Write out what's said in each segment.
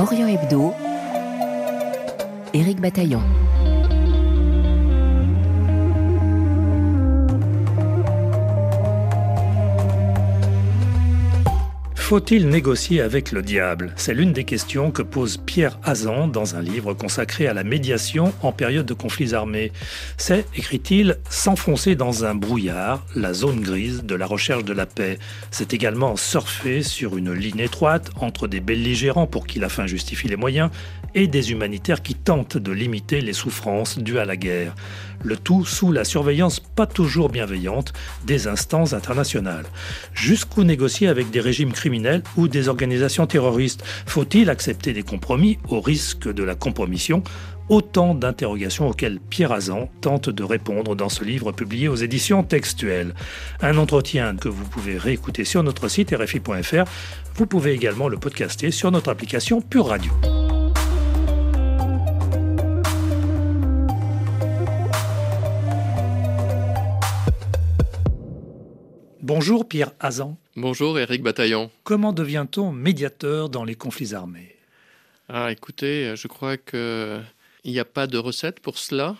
Orient Hebdo, Éric Bataillon. Faut-il négocier avec le diable? C'est l'une des questions que pose Pierre Hazan dans un livre consacré à la médiation en période de conflits armés. C'est, écrit-il, s'enfoncer dans un brouillard, la zone grise de la recherche de la paix. C'est également surfer sur une ligne étroite entre des belligérants pour qui la fin justifie les moyens et des humanitaires qui tentent de limiter les souffrances dues à la guerre. Le tout sous la surveillance pas toujours bienveillante des instances internationales. Jusqu'où négocier avec des régimes criminels? Ou des organisations terroristes Faut-il accepter des compromis au risque de la compromission? Autant d'interrogations auxquelles Pierre Azan tente de répondre dans ce livre publié aux éditions textuelles. Un entretien que vous pouvez réécouter sur notre site rfi.fr. Vous pouvez également le podcaster sur notre application Pure Radio. Bonjour Pierre Hazan. Bonjour Éric Bataillon. Comment devient-on médiateur dans les conflits armés? Ah écoutez, je crois qu'il n'y a pas de recette pour cela.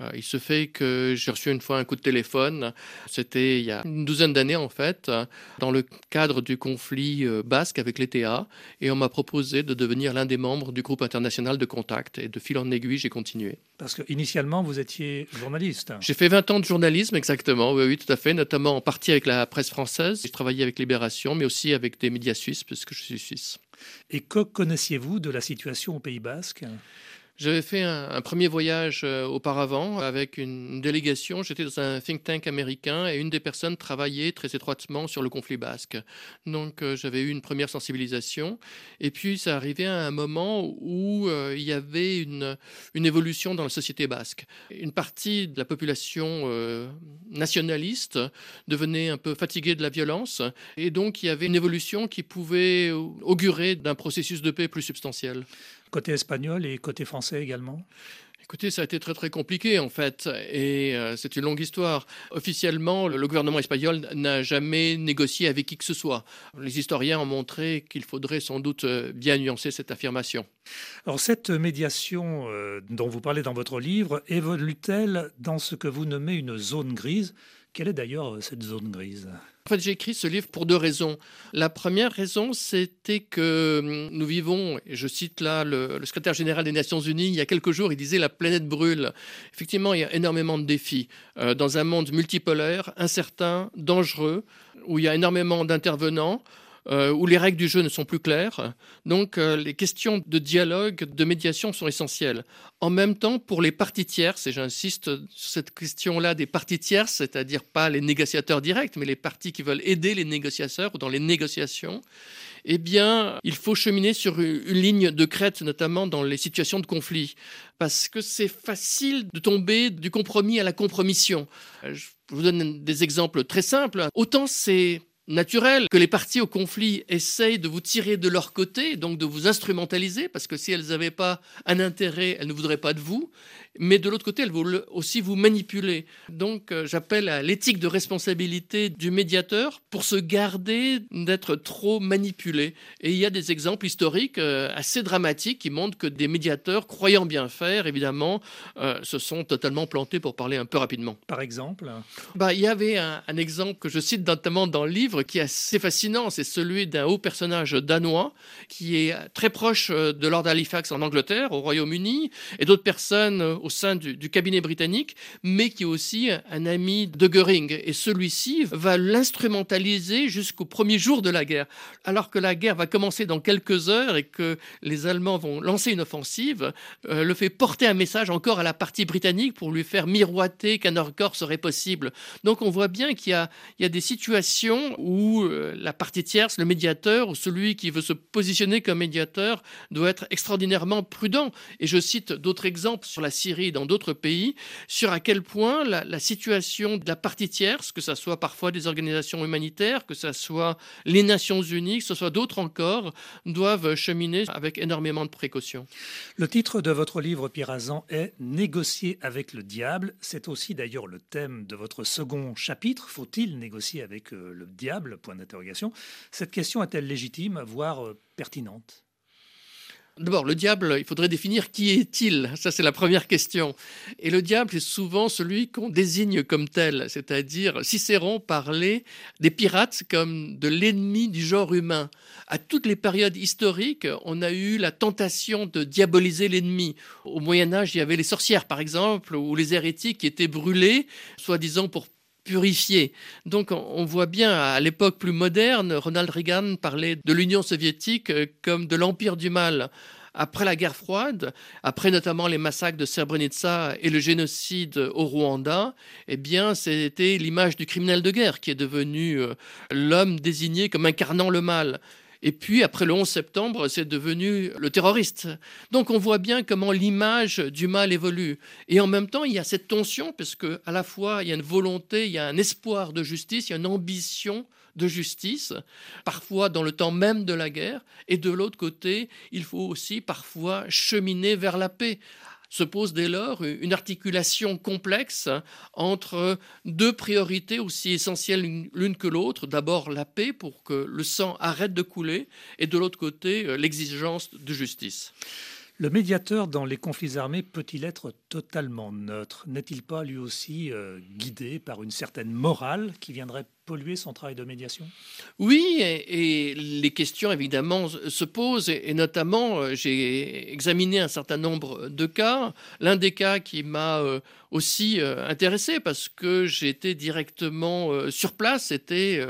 Euh, il se fait que j'ai reçu une fois un coup de téléphone, c'était il y a une douzaine d'années en fait, dans le cadre du conflit euh, basque avec l'ETA, et on m'a proposé de devenir l'un des membres du groupe international de contact. Et de fil en aiguille, j'ai continué. Parce qu'initialement, vous étiez journaliste. J'ai fait 20 ans de journalisme, exactement, oui, oui, tout à fait, notamment en partie avec la presse française. J'ai travaillé avec Libération, mais aussi avec des médias suisses, puisque je suis suisse. Et que connaissiez-vous de la situation au Pays basque? J'avais fait un, premier voyage euh, auparavant avec une, délégation. J'étais dans un think tank américain et une des personnes travaillait très étroitement sur le conflit basque. Donc euh, j'avais eu une première sensibilisation. Et puis ça arrivait à un moment où euh, il y avait une, une évolution dans la société basque. Une partie de la population nationaliste devenait un peu fatiguée de la violence. Et donc il y avait une évolution qui pouvait augurer d'un processus de paix plus substantiel côté espagnol et côté français également Écoutez, ça a été très très compliqué en fait, et euh, c'est une longue histoire. Officiellement, le, gouvernement espagnol n'a jamais négocié avec qui que ce soit. Les historiens ont montré qu'il faudrait sans doute euh, bien nuancer cette affirmation. Alors cette médiation euh, dont vous parlez dans votre livre évolue-t-elle dans ce que vous nommez une zone grise? Quelle est d'ailleurs cette zone grise? En fait, j'ai écrit ce livre pour deux raisons. La première raison, c'était que hum, nous vivons, et je cite là le, secrétaire général des Nations Unies, il y a quelques jours, il disait la planète brûle. Effectivement, il y a énormément de défis euh, dans un monde multipolaire, incertain, dangereux, où il y a énormément d'intervenants. Euh, où les règles du jeu ne sont plus claires. Donc euh, les questions de dialogue, de médiation sont essentielles. En même temps, pour les parties tierces, et j'insiste sur cette question-là des parties tierces, c'est-à-dire pas les négociateurs directs, mais les parties qui veulent aider les négociateurs dans les négociations, eh bien, il faut cheminer sur une ligne de crête, notamment dans les situations de conflit, parce que c'est facile de tomber du compromis à la compromission. Euh, je vous donne des exemples très simples. Autant c'est naturel que les parties au conflit essayent de vous tirer de leur côté, donc de vous instrumentaliser, parce que si elles n'avaient pas un intérêt, elles ne voudraient pas de vous mais de l'autre côté, elle veut aussi vous manipuler. Donc euh, j'appelle à l'éthique de responsabilité du médiateur pour se garder d'être trop manipulé. Et il y a des exemples historiques euh, assez dramatiques qui montrent que des médiateurs, croyant bien faire, évidemment, euh, se sont totalement plantés pour parler un peu rapidement. Par exemple? Bah, Il y avait un, un exemple que je cite notamment dans le livre qui est assez fascinant, c'est celui d'un haut personnage danois qui est très proche de Lord Halifax en Angleterre, au Royaume-Uni, et d'autres personnes au sein du, cabinet britannique, mais qui est aussi un ami de Goering. Et celui-ci va l'instrumentaliser jusqu'au premier jour de la guerre. Alors que la guerre va commencer dans quelques heures et que les Allemands vont lancer une offensive, euh, le fait porter un message encore à la partie britannique pour lui faire miroiter qu'un accord serait possible. Donc on voit bien qu'il y, a, des situations où euh, la partie tierce, le médiateur ou celui qui veut se positionner comme médiateur doit être extraordinairement prudent. Et je cite d'autres exemples sur la Syrie dans d'autres pays, sur à quel point la, situation de la partie tierce, que ce soit parfois des organisations humanitaires, que ce soit les Nations Unies, que ce soit d'autres encore, doivent cheminer avec énormément de précautions. Le titre de votre livre, Pierre Azan, est Négocier avec le diable. C'est aussi d'ailleurs le thème de votre second chapitre. Faut-il négocier avec euh, le diable? Cette question est-elle légitime, voire euh, pertinente? D'abord, le diable, il faudrait définir qui est-il Ça, c'est la première question. Et le diable, c'est souvent celui qu'on désigne comme tel, c'est-à-dire Cicéron parlait des pirates comme de l'ennemi du genre humain. À toutes les périodes historiques, on a eu la tentation de diaboliser l'ennemi. Au Moyen Âge, il y avait les sorcières, par exemple, ou les hérétiques qui étaient brûlés, soi-disant pour purifié. Donc on voit bien à l'époque plus moderne, Ronald Reagan parlait de l'Union soviétique euh, comme de l'empire du mal. Après la guerre froide, après notamment les massacres de Srebrenica et le génocide au Rwanda, eh bien, c'était l'image du criminel de guerre qui est devenu euh, l'homme désigné comme incarnant le mal. Et puis, après le 11 septembre, c'est devenu le terroriste. Donc, on voit bien comment l'image du mal évolue. Et en même temps, il y a cette tension, parce qu'à la fois, il y a une volonté, il y a un espoir de justice, il y a une ambition de justice, parfois dans le temps même de la guerre, et de l'autre côté, il faut aussi parfois cheminer vers la paix se pose dès lors une articulation complexe entre deux priorités aussi essentielles l'une que l'autre. D'abord la paix pour que le sang arrête de couler et de l'autre côté euh, l'exigence de justice. Le médiateur dans les conflits armés peut-il être totalement neutre? N'est-il pas lui aussi euh, guidé par une certaine morale qui viendrait polluer son travail de médiation? Oui, et, les questions évidemment se posent, et, notamment euh, j'ai examiné un certain nombre de cas. L'un des cas qui m'a euh, aussi intéressé parce que j'étais directement sur place, c'était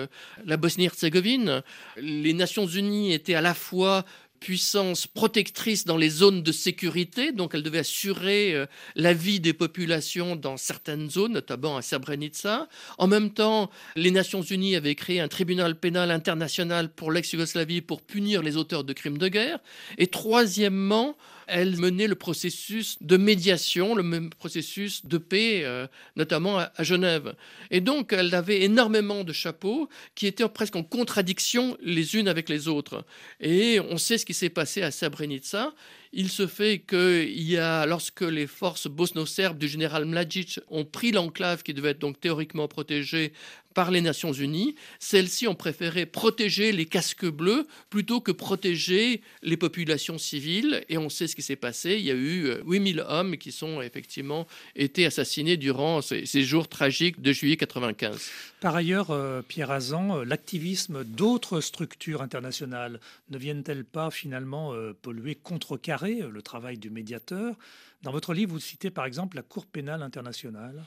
la Bosnie-Herzégovine. Les Nations Unies étaient à la fois puissance protectrice dans les zones de sécurité, donc elle devait assurer euh, la vie des populations dans certaines zones, notamment à Srebrenica. En même temps, les Nations Unies avaient créé un tribunal pénal international pour l'ex-Yougoslavie pour punir les auteurs de crimes de guerre. Et troisièmement, elle menait le processus de médiation, le même processus de paix, euh, notamment à, Genève. Et donc, elle avait énormément de chapeaux qui étaient presque en contradiction les unes avec les autres. Et on sait ce qui s'est passé à Srebrenica. Il se fait qu'il y a, lorsque les forces bosno-serbes du général Mladic ont pris l'enclave qui devait être donc théoriquement protégée par les Nations Unies, celles-ci ont préféré protéger les casques bleus plutôt que protéger les populations civiles. Et on sait ce qui s'est passé. Il y a eu 8000 euh, hommes qui sont effectivement été assassinés durant ces, jours tragiques de juillet 95. Par ailleurs, euh, Pierre Azan, euh, l'activisme d'autres structures internationales ne viennent-elles pas finalement polluer, contrecarrer euh, le travail du médiateur. Dans votre livre, vous citez par exemple la Cour pénale internationale.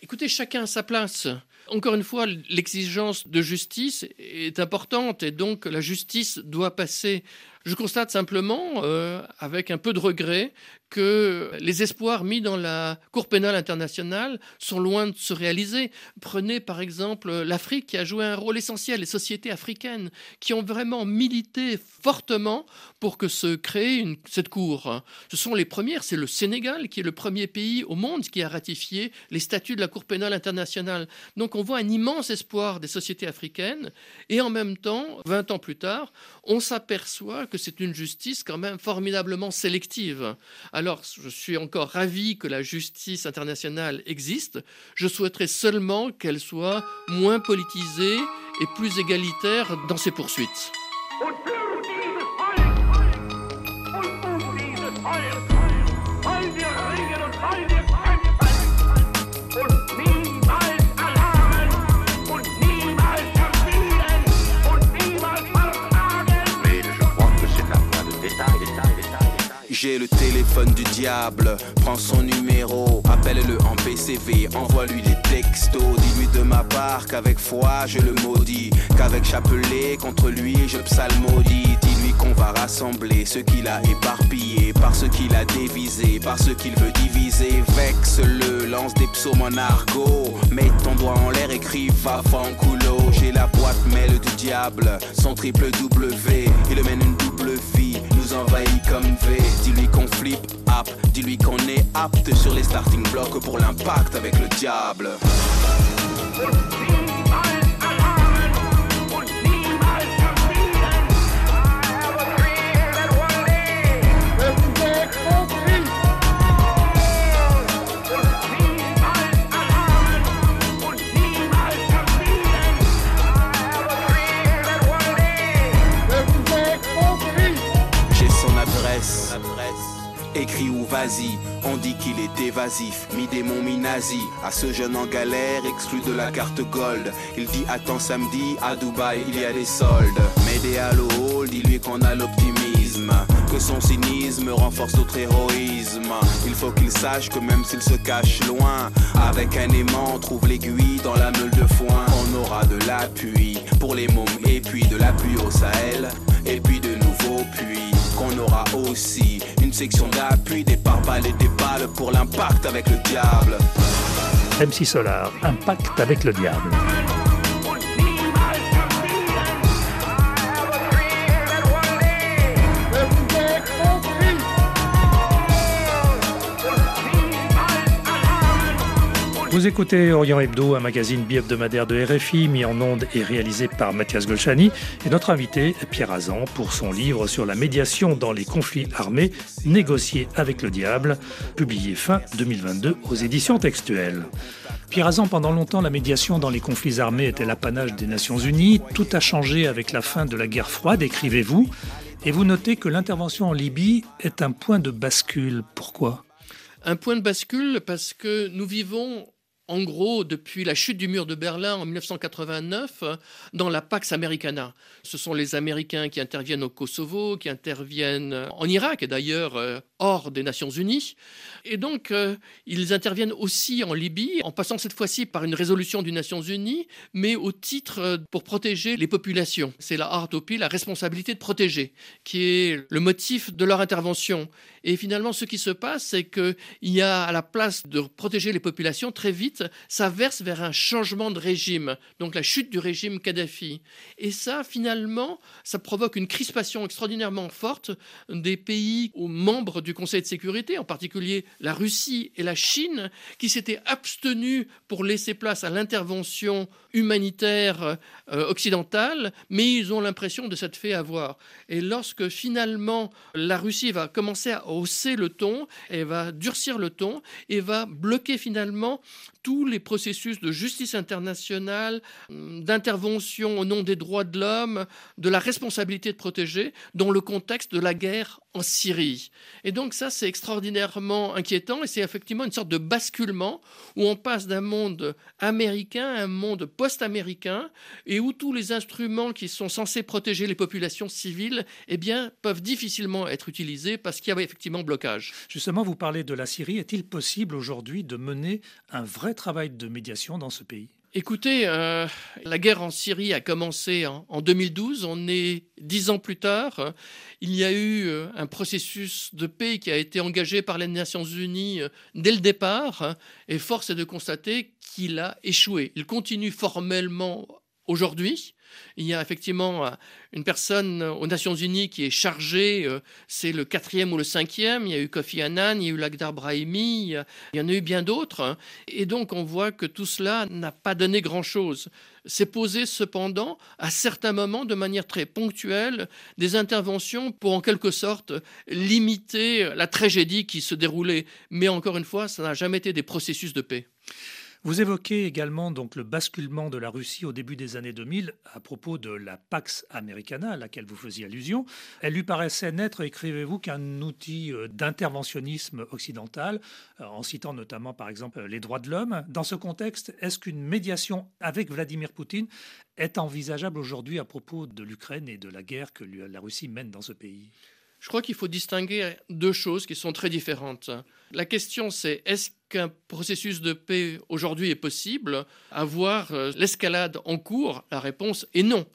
Écoutez, chacun à sa place. Encore une fois, l'exigence de justice est importante et donc la justice doit passer. Je constate simplement, euh, avec un peu de regret, que les espoirs mis dans la Cour pénale internationale sont loin de se réaliser. Prenez par exemple l'Afrique qui a joué un rôle essentiel, les sociétés africaines qui ont vraiment milité fortement pour que se crée cette Cour. Ce sont les premières, c'est le Sénégal qui est le premier pays au monde qui a ratifié les statuts de la Cour pénale internationale. Donc on voit un immense espoir des sociétés africaines et en même temps, 20 ans plus tard, on s'aperçoit que c'est une justice quand même formidablement sélective. Alors, je suis encore ravi que la justice internationale existe. Je souhaiterais seulement qu'elle soit moins politisée et plus égalitaire dans ses poursuites. J'ai le téléphone du diable, prends son numéro, appelle-le en PCV, envoie-lui des textos, dis-lui de ma part qu'avec foi je le maudis, qu'avec chapelet contre lui je psalmodie, dis-lui qu'on va rassembler ce qu'il a éparpillé, par ce qu'il a dévisé, par ce qu'il veut diviser, vexe-le, lance des psaumes en argot, mets ton doigt en l'air, écris va fanculo, j'ai la boîte mail du diable, son triple W, il mène une envahit comme V. Dis-lui qu'on flippe, app, dis-lui qu'on est apte sur les starting blocks pour l'impact avec le diable. Mi-démon, mi-nazi. À ce jeune en galère, exclu de la carte gold. Il dit attends samedi, à Dubaï, il y a des soldes. Médéal au hall, dis-lui qu'on a l'optimisme. Que son cynisme renforce notre héroïsme. Il faut qu'il sache que même s'il se cache loin, avec un aimant, on trouve l'aiguille dans la meule de foin. On aura de l'appui pour les mômes et puis de l'appui au Sahel. Et puis de nouveaux puits qu'on aura aussi une section d'appui, des pare-balles et des balles pour l'impact avec le diable. MC Solar, impact avec le diable. Vous écoutez Orient Hebdo, un magazine bi-hebdomadaire de RFI mis en onde et réalisé par Mathias Golchani. Et notre invité, Pierre Azan, pour son livre sur la médiation dans les conflits armés, négocier avec le diable, publié fin 2022 aux éditions textuelles. Pierre Azan, pendant longtemps, la médiation dans les conflits armés était l'apanage des Nations Unies. Tout a changé avec la fin de la guerre froide, écrivez-vous. Et vous notez que l'intervention en Libye est un point de bascule. Pourquoi? Un point de bascule parce que nous vivons en gros, depuis la chute du mur de Berlin en 1989, dans la Pax Americana. Ce sont les Américains qui interviennent au Kosovo, qui interviennent en Irak, et d'ailleurs euh, hors des Nations Unies. Et donc, euh, ils interviennent aussi en Libye, en passant cette fois-ci par une résolution des Nations Unies, mais au titre euh, pour protéger les populations. C'est la Artopie, la responsabilité de protéger, qui est le motif de leur intervention. Et finalement, ce qui se passe, c'est qu'il y a à la place de protéger les populations, très vite, ça verse vers un changement de régime, donc la chute du régime Kadhafi. Et ça, finalement, ça provoque une crispation extraordinairement forte des pays aux membres du Conseil de sécurité, en particulier la Russie et la Chine, qui s'étaient abstenus pour laisser place à l'intervention humanitaire euh, occidentale, mais ils ont l'impression de s'être fait avoir. Et lorsque finalement la Russie va commencer à hausser le ton, elle va durcir le ton et va bloquer finalement tous les processus de justice internationale, d'intervention au nom des droits de l'homme, de la responsabilité de protéger, dans le contexte de la guerre en Syrie. Et donc ça, c'est extraordinairement inquiétant et c'est effectivement une sorte de basculement où on passe d'un monde américain à un monde post-américain et où tous les instruments qui sont censés protéger les populations civiles eh bien, peuvent difficilement être utilisés parce qu'il y avait effectivement blocage. Justement, vous parlez de la Syrie. Est-il possible aujourd'hui de mener un vrai travail de médiation dans ce pays? Écoutez, euh, la guerre en Syrie a commencé en, 2012. On est dix ans plus tard. Il y a eu euh, un processus de paix qui a été engagé par les Nations Unies euh, dès le départ. Et force est de constater qu'il a échoué. Il continue formellement aujourd'hui. Il y a effectivement euh, une personne aux Nations Unies qui est chargée, euh, c'est le quatrième ou le cinquième. Il y a eu Kofi Annan, il y a eu Lagdar Brahimi, il y en a eu bien d'autres. Hein. Et donc on voit que tout cela n'a pas donné grand-chose. C'est posé cependant à certains moments de manière très ponctuelle des interventions pour en quelque sorte limiter la tragédie qui se déroulait. Mais encore une fois, ça n'a jamais été des processus de paix. Vous évoquez également donc le basculement de la Russie au début des années 2000 à propos de la Pax Americana à laquelle vous faisiez allusion. Elle lui paraissait n'être, écrivez-vous, qu'un outil euh, d'interventionnisme occidental, euh, en citant notamment par exemple les droits de l'homme. Dans ce contexte, est-ce qu'une médiation avec Vladimir Poutine est envisageable aujourd'hui à propos de l'Ukraine et de la guerre que la Russie mène dans ce pays? Je crois qu'il faut distinguer deux choses qui sont très différentes. La question, c'est est-ce qu'un processus de paix aujourd'hui est possible? Avoir euh, l'escalade en cours? La réponse est non.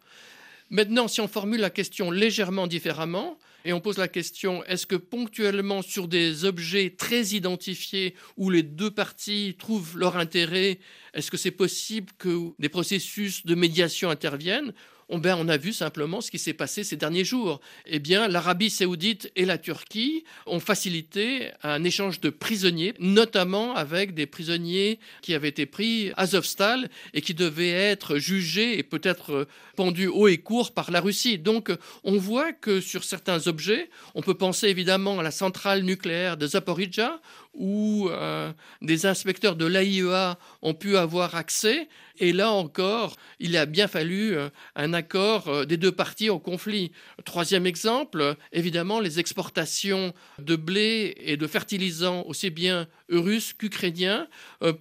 Maintenant, si on formule la question légèrement différemment, et on pose la question est-ce que ponctuellement sur des objets très identifiés où les deux parties trouvent leur intérêt, est-ce que c'est possible que des processus de médiation interviennent? On, ben, on a vu simplement ce qui s'est passé ces derniers jours. Eh bien, l'Arabie saoudite et la Turquie ont facilité un échange de prisonniers, notamment avec des prisonniers qui avaient été pris à Azovstal et qui devaient être jugés et peut-être pendus haut et court par la Russie. Donc, on voit que sur certains objets, on peut penser évidemment à la centrale nucléaire de Zaporizhia où euh, des inspecteurs de l'AIEA ont pu avoir accès. Et là encore, il a bien fallu euh, un accord euh, des deux parties au conflit. Troisième exemple, évidemment, les exportations de blé et de fertilisants aussi bien russes qu'ukrainiens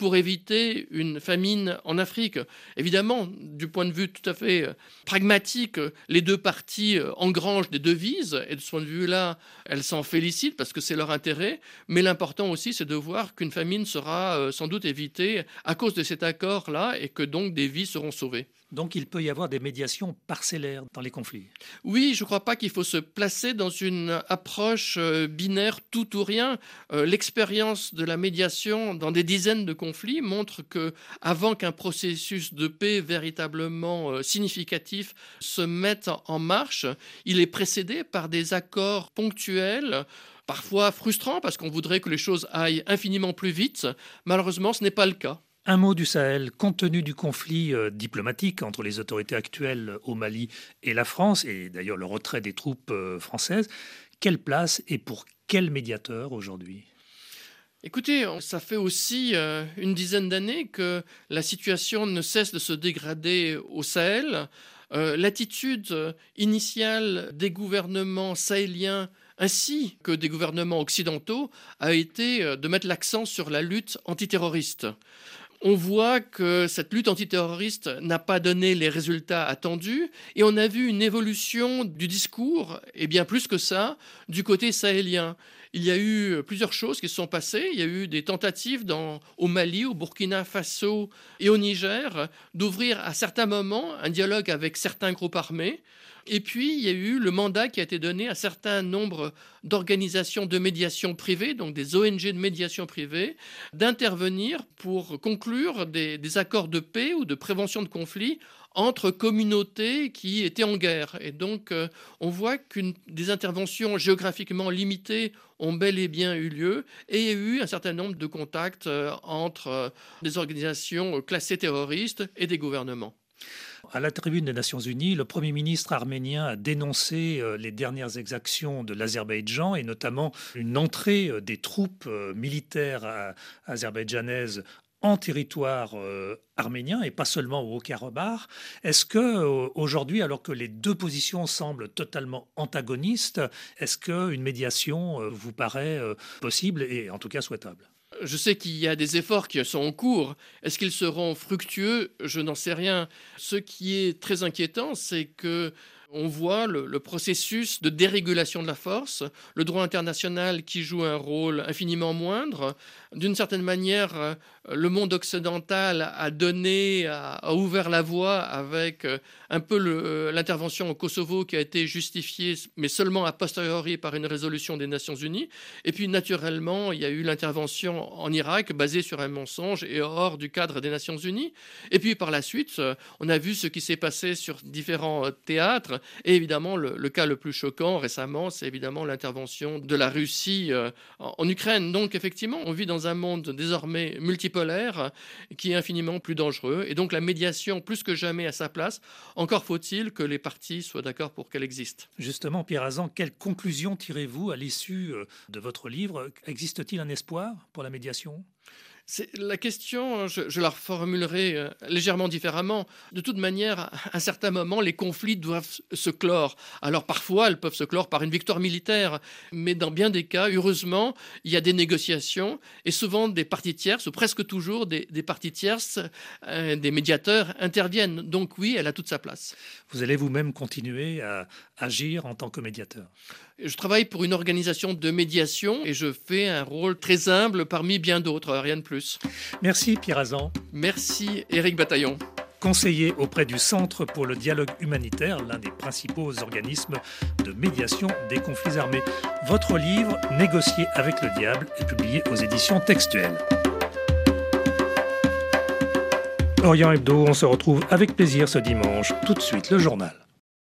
pour éviter une famine en Afrique. Évidemment, du point de vue tout à fait pragmatique, les deux parties engrangent des devises et de ce point de vue-là, elles s'en félicitent parce que c'est leur intérêt. Mais l'important aussi, c'est de voir qu'une famine sera euh, sans doute évitée à cause de cet accord-là et que donc des vies seront sauvées. Donc il peut y avoir des médiations parcellaires dans les conflits. Oui, je ne crois pas qu'il faut se placer dans une approche euh, binaire tout ou rien. Euh, l'expérience de la médiation dans des dizaines de conflits montre que avant qu'un processus de paix véritablement significatif se mette en marche, il est précédé par des accords ponctuels parfois frustrant parce qu'on voudrait que les choses aillent infiniment plus vite. Malheureusement, ce n'est pas le cas. Un mot du Sahel, compte tenu du conflit euh, diplomatique entre les autorités actuelles au Mali et la France, et d'ailleurs le retrait des troupes euh, françaises, quelle place et pour quel médiateur aujourd'hui? Écoutez, ça fait aussi euh, une dizaine d'années que la situation ne cesse de se dégrader au Sahel. L'attitude initiale des gouvernements sahéliens ainsi que des gouvernements occidentaux, a été euh, de mettre l'accent sur la lutte antiterroriste. On voit que cette lutte antiterroriste n'a pas donné les résultats attendus et on a vu une évolution du discours, et bien plus que ça, du côté sahélien. Il y a eu plusieurs choses qui se sont passées. Il y a eu des tentatives au Mali, au Burkina Faso et au Niger d'ouvrir à certains moments un dialogue avec certains groupes armés. Et puis, il y a eu le mandat qui a été donné à certain nombre d'organisations de médiation privée, donc des ONG de médiation privée, d'intervenir pour conclure des, des, accords de paix ou de prévention de conflits entre communautés qui étaient en guerre. Et donc, euh, on voit qu'une des interventions géographiquement limitées ont bel et bien eu lieu, et eu un certain nombre de contacts euh, entre euh, des organisations classées terroristes et des gouvernements. À la tribune des Nations Unies, le Premier ministre arménien a dénoncé les dernières exactions de l'Azerbaïdjan et notamment une entrée des troupes militaires azerbaïdjanaises en territoire arménien et pas seulement au Haut-Karabakh. Est-ce que aujourd'hui, alors que les deux positions semblent totalement antagonistes, est-ce qu'une médiation vous paraît possible et en tout cas souhaitable? Je sais qu'il y a des efforts qui sont en cours. Est-ce qu'ils seront fructueux? Je n'en sais rien. Ce qui est très inquiétant, c'est que on voit le, processus de dérégulation de la force, le droit international qui joue un rôle infiniment moindre. D'une certaine manière, euh, le monde occidental a donné, a, ouvert la voie avec euh, un peu euh, l'intervention au Kosovo qui a été justifiée, mais seulement a posteriori par une résolution des Nations Unies. Et puis, naturellement, il y a eu l'intervention en Irak basée sur un mensonge et hors du cadre des Nations Unies. Et puis, par la suite, on a vu ce qui s'est passé sur différents théâtres et évidemment, le, cas le plus choquant récemment, c'est évidemment l'intervention de la Russie euh, en, Ukraine. Donc, effectivement, on vit dans un monde désormais multipolaire qui est infiniment plus dangereux. Et donc, la médiation, plus que jamais, à sa place. Encore faut-il que les parties soient d'accord pour qu'elle existe. Justement, Pierre Azan, quelle conclusion tirez-vous à l'issue euh, de votre livre? Existe-t-il un espoir pour la médiation? La question, je, la reformulerai euh, légèrement différemment. De toute manière, à un certain moment, les conflits doivent se clore. Alors parfois, elles peuvent se clore par une victoire militaire, mais dans bien des cas, heureusement, il y a des négociations et souvent des parties tierces, ou presque toujours des, parties tierces, euh, des médiateurs interviennent. Donc oui, elle a toute sa place. Vous allez vous-même continuer à agir en tant que médiateur? Je travaille pour une organisation de médiation et je fais un rôle très humble parmi bien d'autres, rien de plus. Merci Pierre Azan. Merci Éric Bataillon. Conseiller auprès du Centre pour le dialogue humanitaire, l'un des principaux organismes de médiation des conflits armés. Votre livre, Négocier avec le diable, est publié aux éditions textuelles. Orient Hebdo, on se retrouve avec plaisir ce dimanche. Tout de suite, le journal.